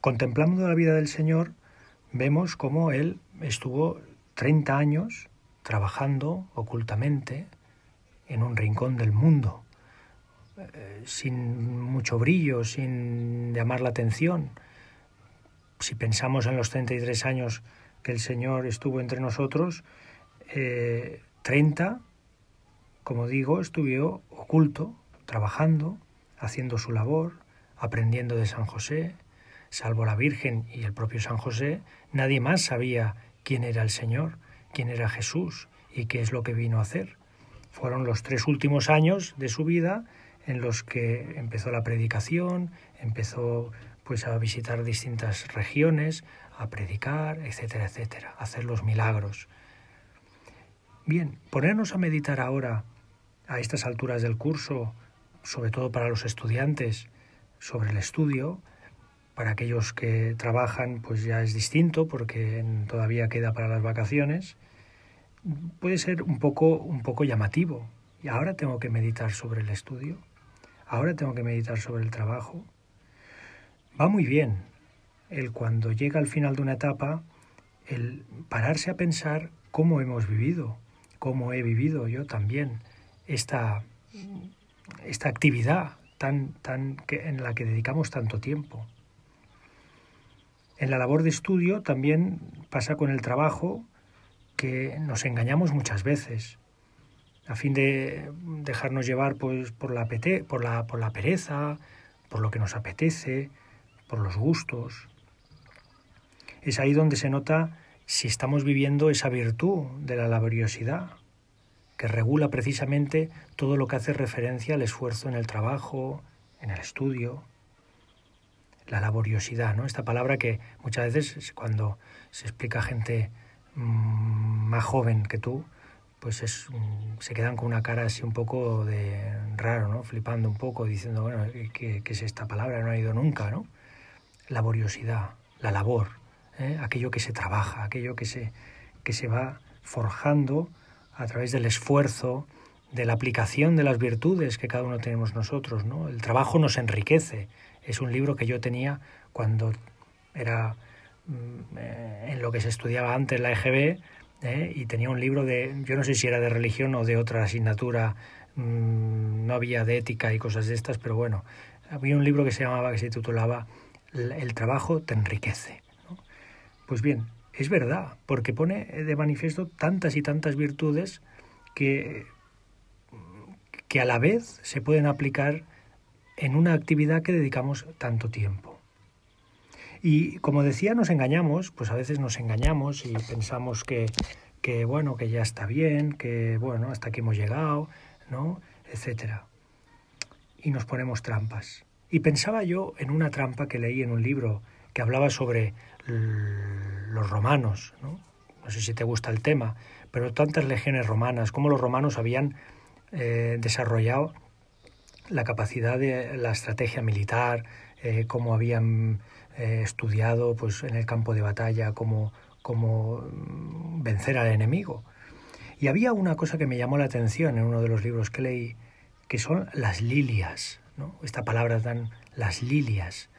contemplando la vida del Señor, vemos cómo Él estuvo 30 años trabajando ocultamente en un rincón del mundo, eh, sin mucho brillo, sin llamar la atención. Si pensamos en los 33 años que el Señor estuvo entre nosotros, 30, eh, como digo, estuvo oculto, trabajando, haciendo su labor, aprendiendo de San José, salvo la Virgen y el propio San José, nadie más sabía quién era el Señor, quién era Jesús y qué es lo que vino a hacer. Fueron los tres últimos años de su vida en los que empezó la predicación, empezó pues a visitar distintas regiones, a predicar, etcétera, etcétera, a hacer los milagros. Bien, ponernos a meditar ahora a estas alturas del curso, sobre todo para los estudiantes, sobre el estudio, para aquellos que trabajan pues ya es distinto porque todavía queda para las vacaciones, puede ser un poco, un poco llamativo. Y ahora tengo que meditar sobre el estudio, ahora tengo que meditar sobre el trabajo. Va muy bien el cuando llega al final de una etapa, el pararse a pensar cómo hemos vivido, cómo he vivido yo también esta, esta actividad tan, tan, que, en la que dedicamos tanto tiempo. En la labor de estudio también pasa con el trabajo que nos engañamos muchas veces a fin de dejarnos llevar pues, por, la por, la, por la pereza, por lo que nos apetece, por los gustos. Es ahí donde se nota si estamos viviendo esa virtud de la laboriosidad, que regula precisamente todo lo que hace referencia al esfuerzo en el trabajo, en el estudio la laboriosidad, ¿no? Esta palabra que muchas veces cuando se explica a gente mm, más joven que tú, pues es, se quedan con una cara así un poco de raro, ¿no? Flipando un poco, diciendo, bueno, ¿qué, es esta palabra? No ha ido nunca, ¿no? Laboriosidad, la labor, ¿eh? aquello que se trabaja, aquello que se, que se va forjando a través del esfuerzo, de la aplicación de las virtudes que cada uno tenemos nosotros, ¿no? El trabajo nos enriquece, es un libro que yo tenía cuando era mm, eh, en lo que se estudiaba antes la EGB eh, y tenía un libro de, yo no sé si era de religión o de otra asignatura, mm, no había de ética y cosas de estas, pero bueno, había un libro que se llamaba, que se titulaba El trabajo te enriquece. Pues bien, es verdad, porque pone de manifiesto tantas y tantas virtudes que, que a la vez se pueden aplicar en una actividad que dedicamos tanto tiempo. Y como decía, nos engañamos, pues a veces nos engañamos y pensamos que, que bueno, que ya está bien, que bueno, hasta aquí hemos llegado, ¿no? etcétera. Y nos ponemos trampas. Y pensaba yo en una trampa que leí en un libro que hablaba sobre los romanos, ¿no? no sé si te gusta el tema, pero tantas legiones romanas, cómo los romanos habían eh, desarrollado la capacidad de la estrategia militar, eh, cómo habían eh, estudiado pues, en el campo de batalla, cómo, cómo mm, vencer al enemigo. Y había una cosa que me llamó la atención en uno de los libros que leí, que son las lilias, ¿no? esta palabra tan las lilias.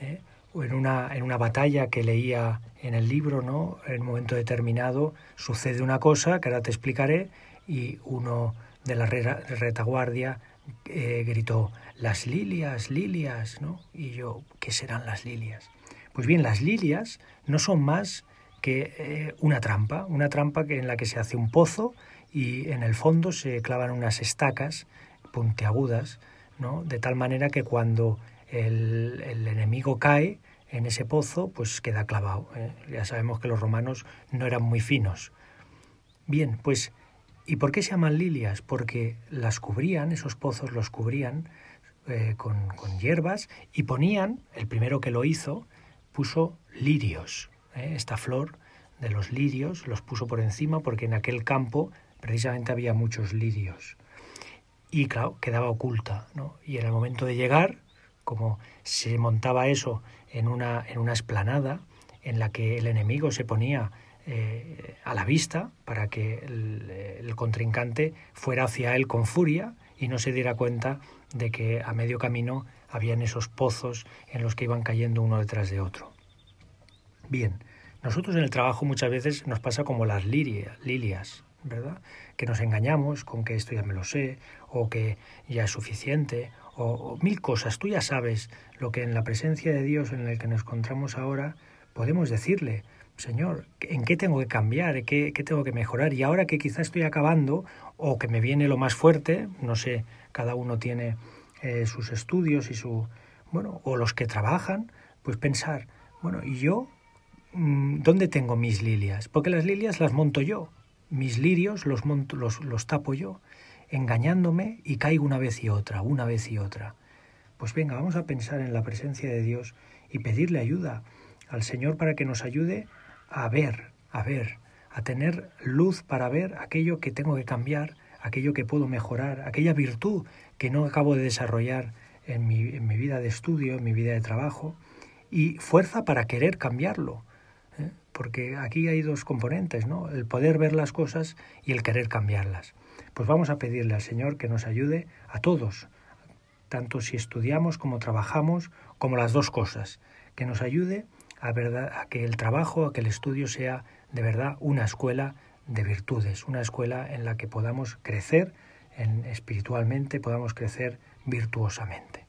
¿eh? O en una, en una batalla que leía en el libro, ¿no? en un momento determinado sucede una cosa que ahora te explicaré y uno de la retaguardia eh, gritó, las lilias, lilias, ¿no? Y yo, ¿qué serán las lilias? Pues bien, las lilias no son más que eh, una trampa, una trampa en la que se hace un pozo y en el fondo se clavan unas estacas puntiagudas, ¿no? De tal manera que cuando el, enemigo cae en ese pozo, pues queda clavado. ¿eh? Ya sabemos que los romanos no eran muy finos. Bien, pues ¿Y por qué se llaman lilias? Porque las cubrían, esos pozos los cubrían eh, con, hierbas y ponían, el primero que lo hizo, puso lirios. ¿eh? Esta flor de los lirios los puso por encima porque en aquel campo precisamente había muchos lirios. Y claro, quedaba oculta. ¿no? Y en el momento de llegar, como se montaba eso en una, en una esplanada en la que el enemigo se ponía eh, a la vista para que el, contrincante fuera hacia él con furia y no se diera cuenta de que a medio camino habían esos pozos en los que iban cayendo uno detrás de otro. Bien, nosotros en el trabajo muchas veces nos pasa como las lilias, ¿verdad? Que nos engañamos con que esto ya me lo sé, o que ya es suficiente, o, mil cosas. Tú ya sabes lo que en la presencia de Dios en el que nos encontramos ahora podemos decirle, Señor, ¿en qué tengo que cambiar? ¿Qué, ¿Qué, tengo que mejorar? Y ahora que quizá estoy acabando o que me viene lo más fuerte, no sé, cada uno tiene eh, sus estudios y su, bueno, o los que trabajan, pues pensar, bueno, ¿y yo mm, dónde tengo mis lilias? Porque las lilias las monto yo, mis lirios los, monto, los, los tapo yo, engañándome y caigo una vez y otra, una vez y otra. Pues venga, vamos a pensar en la presencia de Dios y pedirle ayuda al Señor para que nos ayude a ver, a ver, a tener luz para ver aquello que tengo que cambiar, aquello que puedo mejorar, aquella virtud que no acabo de desarrollar en mi, en mi vida de estudio, en mi vida de trabajo, y fuerza para querer cambiarlo. ¿eh? Porque aquí hay dos componentes, ¿no? El poder ver las cosas y el querer cambiarlas. Pues vamos a pedirle al Señor que nos ayude a todos, tanto si estudiamos como trabajamos, como las dos cosas, que nos ayude a, que el trabajo, a que el estudio sea de verdad una escuela de virtudes, una escuela en la que podamos crecer en, espiritualmente, podamos crecer virtuosamente.